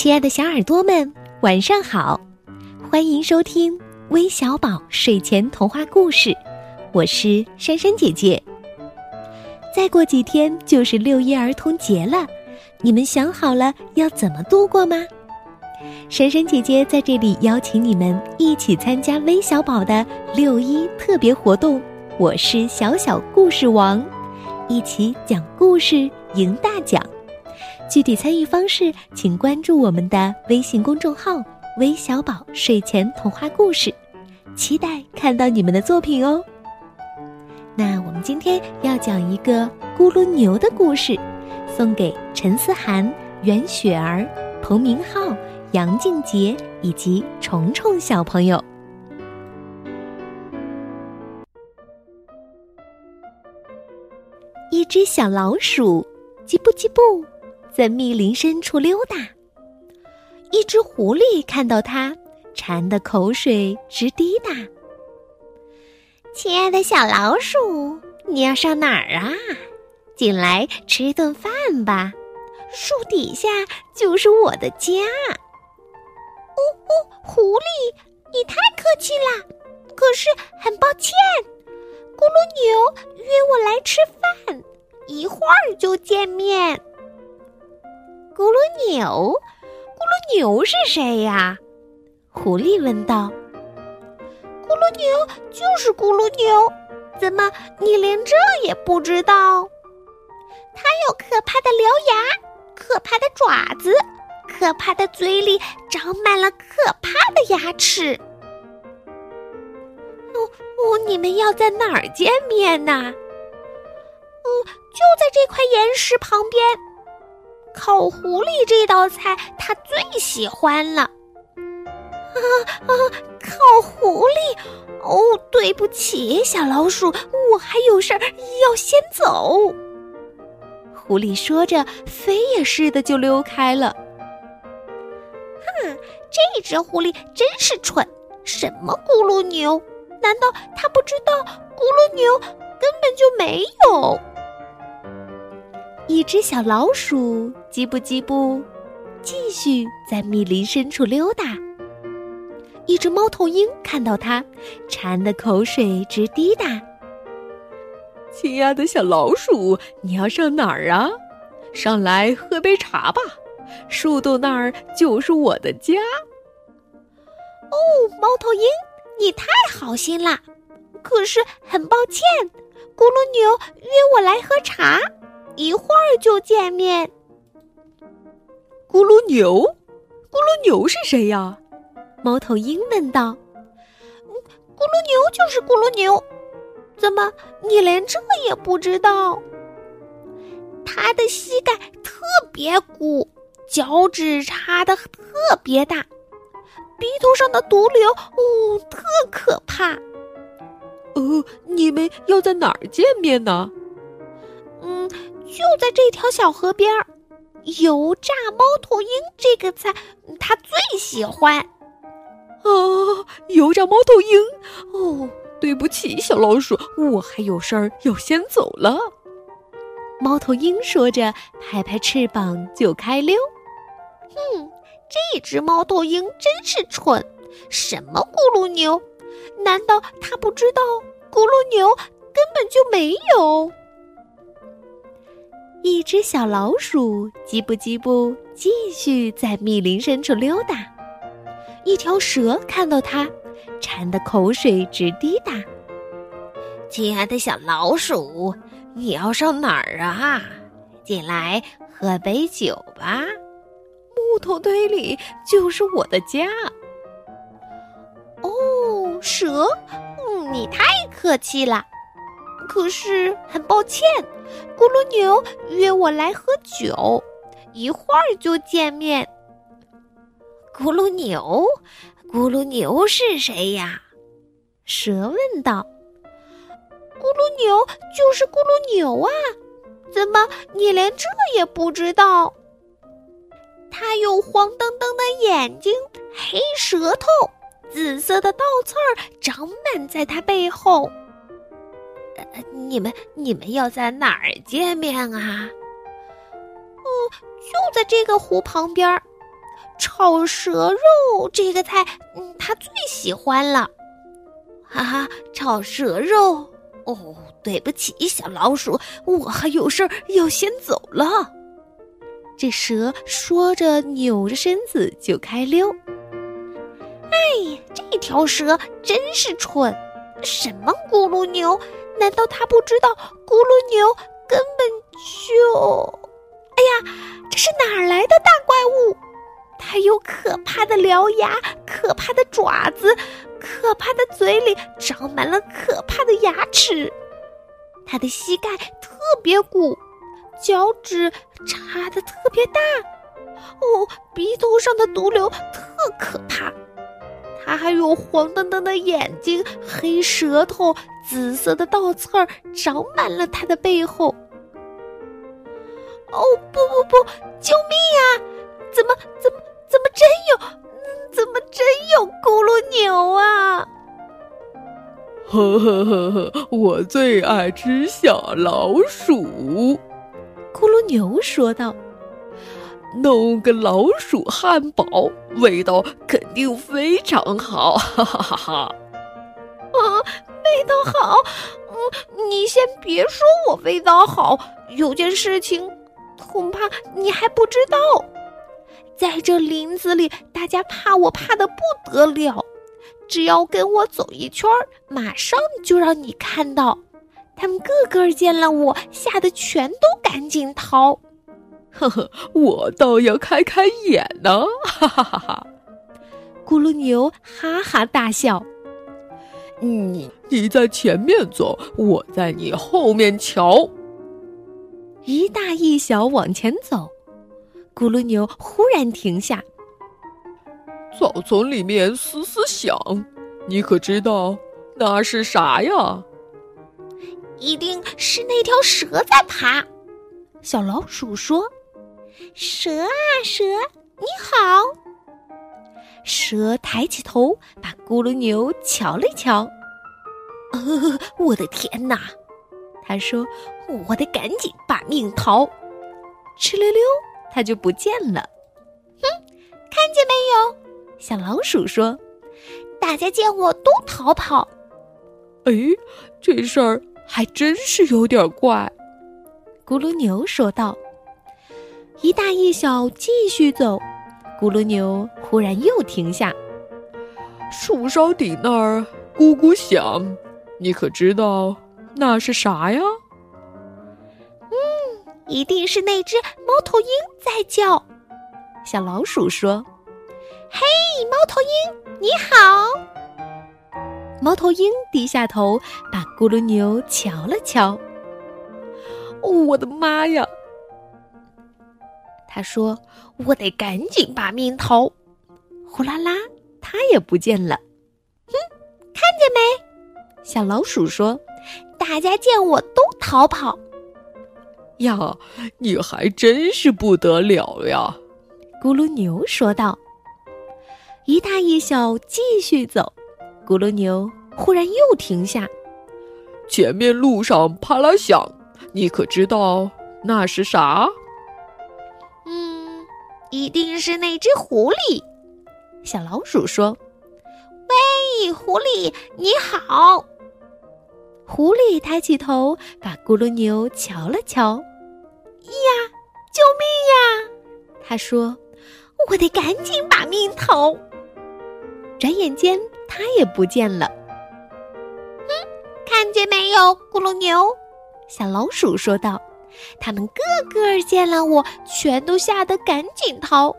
亲爱的小耳朵们，晚上好！欢迎收听微小宝睡前童话故事，我是珊珊姐姐。再过几天就是六一儿童节了，你们想好了要怎么度过吗？珊珊姐姐在这里邀请你们一起参加微小宝的六一特别活动。我是小小故事王，一起讲故事赢大奖。具体参与方式，请关注我们的微信公众号“微小宝睡前童话故事”，期待看到你们的作品哦。那我们今天要讲一个咕噜牛的故事，送给陈思涵、袁雪儿、彭明浩、杨静杰以及虫虫小朋友。一只小老鼠，叽不叽不。在密林深处溜达，一只狐狸看到它，馋得口水直滴答。亲爱的小老鼠，你要上哪儿啊？进来吃顿饭吧，树底下就是我的家。哦哦，狐狸，你太客气了，可是很抱歉，咕噜牛约我来吃饭，一会儿就见面。咕噜牛，咕噜牛是谁呀？狐狸问道。咕噜牛就是咕噜牛，怎么你连这也不知道？它有可怕的獠牙，可怕的爪子，可怕的嘴里长满了可怕的牙齿。哦哦，你们要在哪儿见面呢？嗯，就在这块岩石旁边。烤狐狸这道菜他最喜欢了。啊啊！烤狐狸！哦，对不起，小老鼠，我还有事儿要先走。狐狸说着，飞也似的就溜开了。哼，这只狐狸真是蠢！什么咕噜牛？难道他不知道咕噜牛根本就没有？一只小老鼠，叽不叽不，继续在密林深处溜达。一只猫头鹰看到它，馋得口水直滴答。亲爱的小老鼠，你要上哪儿啊？上来喝杯茶吧，树洞那儿就是我的家。哦，猫头鹰，你太好心了，可是很抱歉，咕噜牛约我来喝茶。一会儿就见面。咕噜牛，咕噜牛是谁呀？猫头鹰问道。咕噜牛就是咕噜牛，怎么你连这也不知道？他的膝盖特别鼓，脚趾插的特别大，鼻头上的毒瘤哦特可怕。呃，你们要在哪儿见面呢？嗯。就在这条小河边儿，油炸猫头鹰这个菜他最喜欢。啊，油炸猫头鹰！哦，对不起，小老鼠，我还有事儿要先走了。猫头鹰说着，拍拍翅膀就开溜。哼，这只猫头鹰真是蠢！什么咕噜牛？难道它不知道咕噜牛根本就没有？一只小老鼠叽不叽不，继续在密林深处溜达。一条蛇看到它，馋得口水直滴答。亲爱的小老鼠，你要上哪儿啊？进来喝杯酒吧，木头堆里就是我的家。哦，蛇，嗯，你太客气了。可是很抱歉，咕噜牛约我来喝酒，一会儿就见面。咕噜牛，咕噜牛是谁呀？蛇问道。咕噜牛就是咕噜牛啊，怎么你连这也不知道？它有黄澄澄的眼睛，黑舌头，紫色的倒刺儿长满在它背后。你们你们要在哪儿见面啊？嗯，就在这个湖旁边儿。炒蛇肉这个菜，嗯，他最喜欢了。哈哈，炒蛇肉。哦，对不起，小老鼠，我还有事儿要先走了。这蛇说着，扭着身子就开溜。哎呀，这条蛇真是蠢！什么咕噜牛？难道他不知道咕噜牛根本就……哎呀，这是哪儿来的大怪物？它有可怕的獠牙，可怕的爪子，可怕的嘴里长满了可怕的牙齿。它的膝盖特别鼓，脚趾插的特别大。哦，鼻头上的毒瘤特可怕。它还有黄澄澄的眼睛，黑舌头，紫色的倒刺儿长满了它的背后。哦，不不不，救命呀！怎么怎么怎么真有？怎么真有咕噜牛啊？呵呵呵呵，我最爱吃小老鼠。咕噜牛说道。弄个老鼠汉堡，味道肯定非常好，哈哈哈哈！啊，味道好？嗯，你先别说我味道好，有件事情，恐怕你还不知道。在这林子里，大家怕我怕的不得了，只要跟我走一圈，马上就让你看到。他们个个见了我，吓得全都赶紧逃。呵呵，我倒要开开眼呢！哈哈哈哈！咕噜牛哈哈大笑。你你在前面走，我在你后面瞧。一大一小往前走，咕噜牛忽然停下。草丛里面嘶嘶响，你可知道那是啥呀？一定是那条蛇在爬。小老鼠说。蛇啊蛇，你好！蛇抬起头，把咕噜牛瞧了瞧。呃，我的天哪！他说：“我得赶紧把命逃。”哧溜溜，它就不见了。哼，看见没有？小老鼠说：“大家见我都逃跑。”哎，这事儿还真是有点怪。咕噜牛说道。一大一小继续走，咕噜牛忽然又停下。树梢顶那儿咕咕响，你可知道那是啥呀？嗯，一定是那只猫头鹰在叫。小老鼠说：“嘿，猫头鹰，你好。”猫头鹰低下头，把咕噜牛瞧了瞧。哦我的妈呀！他说：“我得赶紧把命逃。”呼啦啦，它也不见了。哼，看见没？小老鼠说：“大家见我都逃跑。”呀，你还真是不得了呀！咕噜牛说道。一大一小继续走，咕噜牛忽然又停下。前面路上啪啦响，你可知道那是啥？一定是那只狐狸，小老鼠说：“喂，狐狸，你好。”狐狸抬起头，把咕噜牛瞧了瞧。“呀，救命呀！”他说：“我得赶紧把命逃。”转眼间，它也不见了。“嗯，看见没有，咕噜牛？”小老鼠说道。他们个个见了我，全都吓得赶紧逃，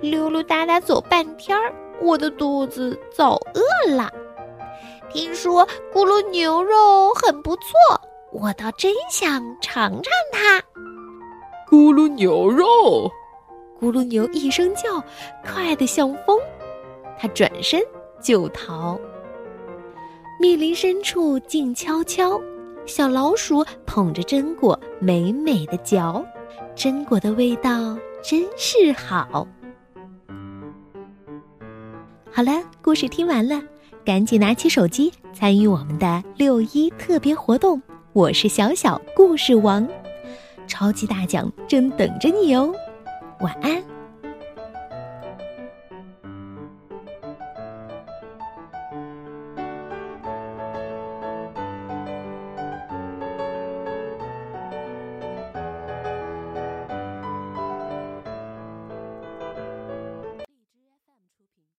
溜溜达达走半天儿，我的肚子早饿了。听说咕噜牛肉很不错，我倒真想尝尝它。咕噜牛肉，咕噜牛一声叫，快得像风，它转身就逃。密林深处静悄悄。小老鼠捧着榛果，美美的嚼，榛果的味道真是好。好了，故事听完了，赶紧拿起手机参与我们的六一特别活动。我是小小故事王，超级大奖正等着你哦！晚安。